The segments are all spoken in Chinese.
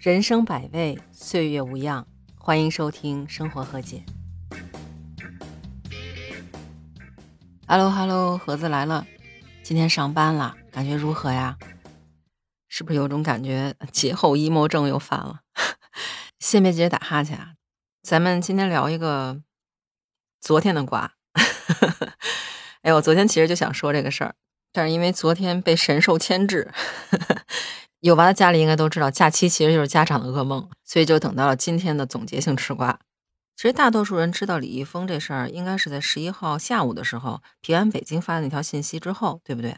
人生百味，岁月无恙。欢迎收听《生活和解》。Hello Hello，盒子来了。今天上班了，感觉如何呀？是不是有种感觉节后 emo 症又犯了？先别急着打哈欠啊，咱们今天聊一个昨天的瓜。哎，我昨天其实就想说这个事儿，但是因为昨天被神兽牵制。有娃的家里应该都知道，假期其实就是家长的噩梦，所以就等到了今天的总结性吃瓜。其实大多数人知道李易峰这事儿，应该是在十一号下午的时候，平安北京发的那条信息之后，对不对？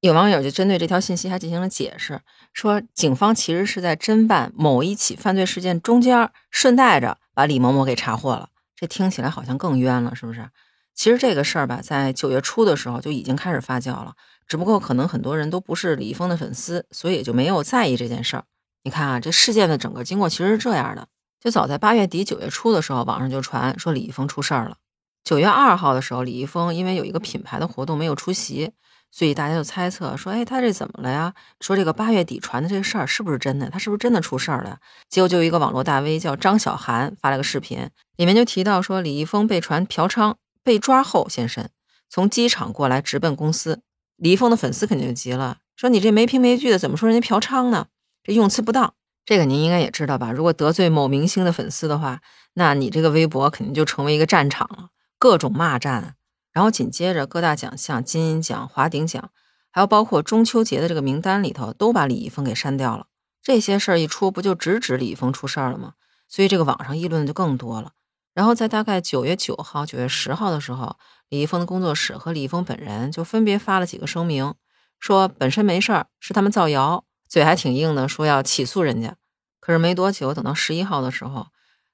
有网友就针对这条信息还进行了解释，说警方其实是在侦办某一起犯罪事件中间，顺带着把李某某给查获了。这听起来好像更冤了，是不是？其实这个事儿吧，在九月初的时候就已经开始发酵了。只不过可能很多人都不是李易峰的粉丝，所以也就没有在意这件事儿。你看啊，这事件的整个经过其实是这样的：就早在八月底九月初的时候，网上就传说李易峰出事儿了。九月二号的时候，李易峰因为有一个品牌的活动没有出席，所以大家就猜测说，哎，他这怎么了呀？说这个八月底传的这个事儿是不是真的？他是不是真的出事儿了？结果就一个网络大 V 叫张小涵发了个视频，里面就提到说李易峰被传嫖娼，被抓后现身，从机场过来直奔公司。李易峰的粉丝肯定就急了，说你这没凭没据的，怎么说人家嫖娼呢？这用词不当。这个您应该也知道吧？如果得罪某明星的粉丝的话，那你这个微博肯定就成为一个战场了，各种骂战。然后紧接着各大奖项，金鹰奖、华鼎奖，还有包括中秋节的这个名单里头，都把李易峰给删掉了。这些事儿一出，不就直指李易峰出事儿了吗？所以这个网上议论就更多了。然后在大概九月九号、九月十号的时候。李易峰的工作室和李易峰本人就分别发了几个声明，说本身没事儿，是他们造谣，嘴还挺硬的，说要起诉人家。可是没多久，等到十一号的时候，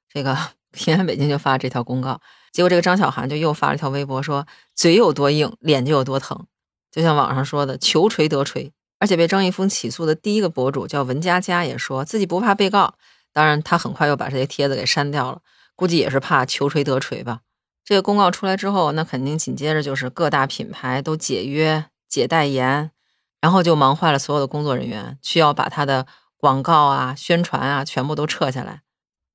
这个 平安北京就发了这条公告，结果这个张小涵就又发了一条微博，说嘴有多硬，脸就有多疼。就像网上说的，求锤得锤。而且被张一峰起诉的第一个博主叫文佳佳，也说自己不怕被告。当然，他很快又把这些帖子给删掉了，估计也是怕求锤得锤吧。这个公告出来之后，那肯定紧接着就是各大品牌都解约、解代言，然后就忙坏了所有的工作人员，需要把他的广告啊、宣传啊全部都撤下来。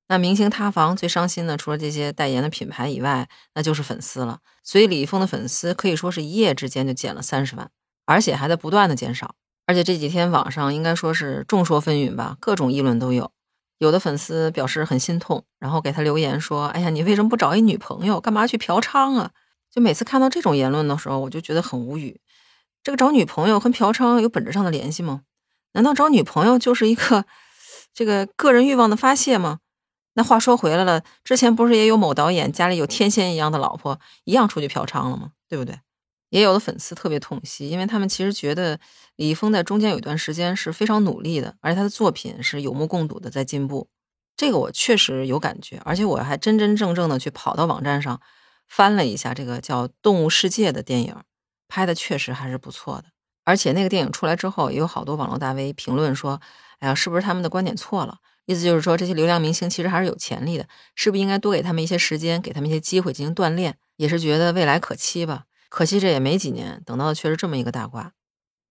那明星塌房最伤心的，除了这些代言的品牌以外，那就是粉丝了。所以李易峰的粉丝可以说是一夜之间就减了三十万，而且还在不断的减少。而且这几天网上应该说是众说纷纭吧，各种议论都有。有的粉丝表示很心痛，然后给他留言说：“哎呀，你为什么不找一女朋友？干嘛去嫖娼啊？”就每次看到这种言论的时候，我就觉得很无语。这个找女朋友和嫖娼有本质上的联系吗？难道找女朋友就是一个这个个人欲望的发泄吗？那话说回来了，之前不是也有某导演家里有天仙一样的老婆，一样出去嫖娼了吗？对不对？也有的粉丝特别痛惜，因为他们其实觉得李易峰在中间有一段时间是非常努力的，而且他的作品是有目共睹的在进步。这个我确实有感觉，而且我还真真正正的去跑到网站上翻了一下这个叫《动物世界》的电影，拍的确实还是不错的。而且那个电影出来之后，也有好多网络大 V 评论说：“哎呀，是不是他们的观点错了？意思就是说这些流量明星其实还是有潜力的，是不是应该多给他们一些时间，给他们一些机会进行锻炼？也是觉得未来可期吧。”可惜这也没几年，等到的却是这么一个大瓜。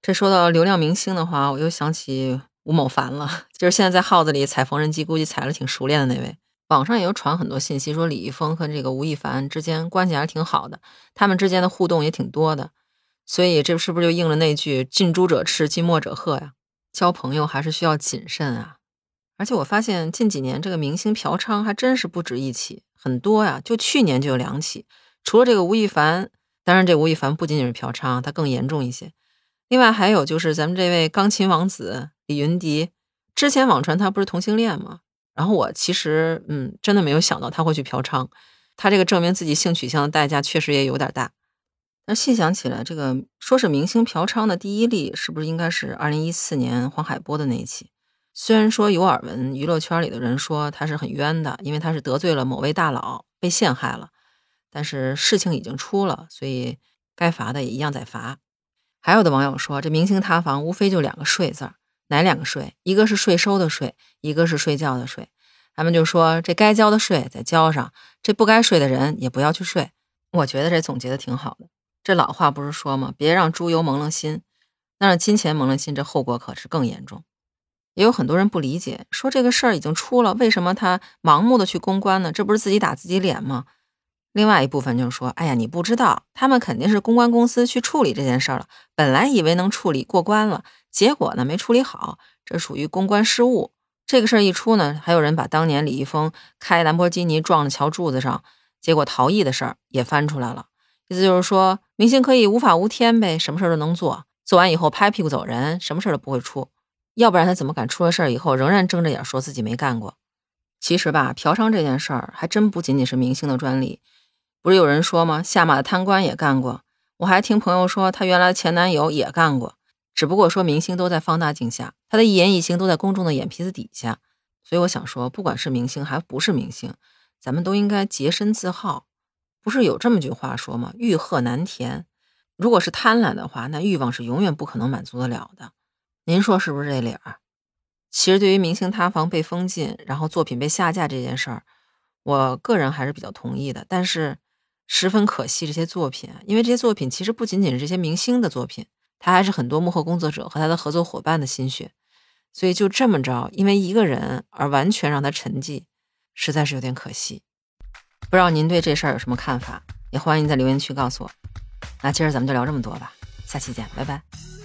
这说到流量明星的话，我又想起吴某凡了，就是现在在号子里踩缝纫机，估计踩的挺熟练的那位。网上也有传很多信息，说李易峰和这个吴亦凡之间关系还是挺好的，他们之间的互动也挺多的。所以这是不是就应了那句“近朱者赤，近墨者黑”呀？交朋友还是需要谨慎啊。而且我发现近几年这个明星嫖娼还真是不止一起，很多呀，就去年就有两起。除了这个吴亦凡。当然，这吴亦凡不仅仅是嫖娼，他更严重一些。另外还有就是咱们这位钢琴王子李云迪，之前网传他不是同性恋吗？然后我其实嗯，真的没有想到他会去嫖娼。他这个证明自己性取向的代价确实也有点大。那细想起来，这个说是明星嫖娼的第一例，是不是应该是二零一四年黄海波的那一起？虽然说有耳闻，娱乐圈里的人说他是很冤的，因为他是得罪了某位大佬，被陷害了。但是事情已经出了，所以该罚的也一样在罚。还有的网友说，这明星塌房无非就两个“税”字儿，哪两个“税”？一个是税收的“税”，一个是睡觉的“睡”。他们就说，这该交的税在交上，这不该睡的人也不要去睡。我觉得这总结的挺好的。这老话不是说吗？别让猪油蒙了心，那让金钱蒙了心，这后果可是更严重。也有很多人不理解，说这个事儿已经出了，为什么他盲目的去公关呢？这不是自己打自己脸吗？另外一部分就是说，哎呀，你不知道，他们肯定是公关公司去处理这件事了，本来以为能处理过关了，结果呢没处理好，这属于公关失误。这个事儿一出呢，还有人把当年李易峰开兰博基尼撞了桥柱子上，结果逃逸的事儿也翻出来了。意思就是说，明星可以无法无天呗，什么事儿都能做，做完以后拍屁股走人，什么事儿都不会出。要不然他怎么敢出了事儿以后仍然睁着眼说自己没干过？其实吧，嫖娼这件事儿还真不仅仅是明星的专利。不是有人说吗？下马的贪官也干过。我还听朋友说，她原来前男友也干过。只不过说明星都在放大镜下，他的一言一行都在公众的眼皮子底下。所以我想说，不管是明星还不是明星，咱们都应该洁身自好。不是有这么句话说吗？欲壑难填。如果是贪婪的话，那欲望是永远不可能满足得了的。您说是不是这理儿？其实对于明星塌房被封禁，然后作品被下架这件事儿，我个人还是比较同意的。但是十分可惜这些作品，因为这些作品其实不仅仅是这些明星的作品，他还是很多幕后工作者和他的合作伙伴的心血。所以就这么着，因为一个人而完全让他沉寂，实在是有点可惜。不知道您对这事儿有什么看法？也欢迎在留言区告诉我。那今儿咱们就聊这么多吧，下期见，拜拜。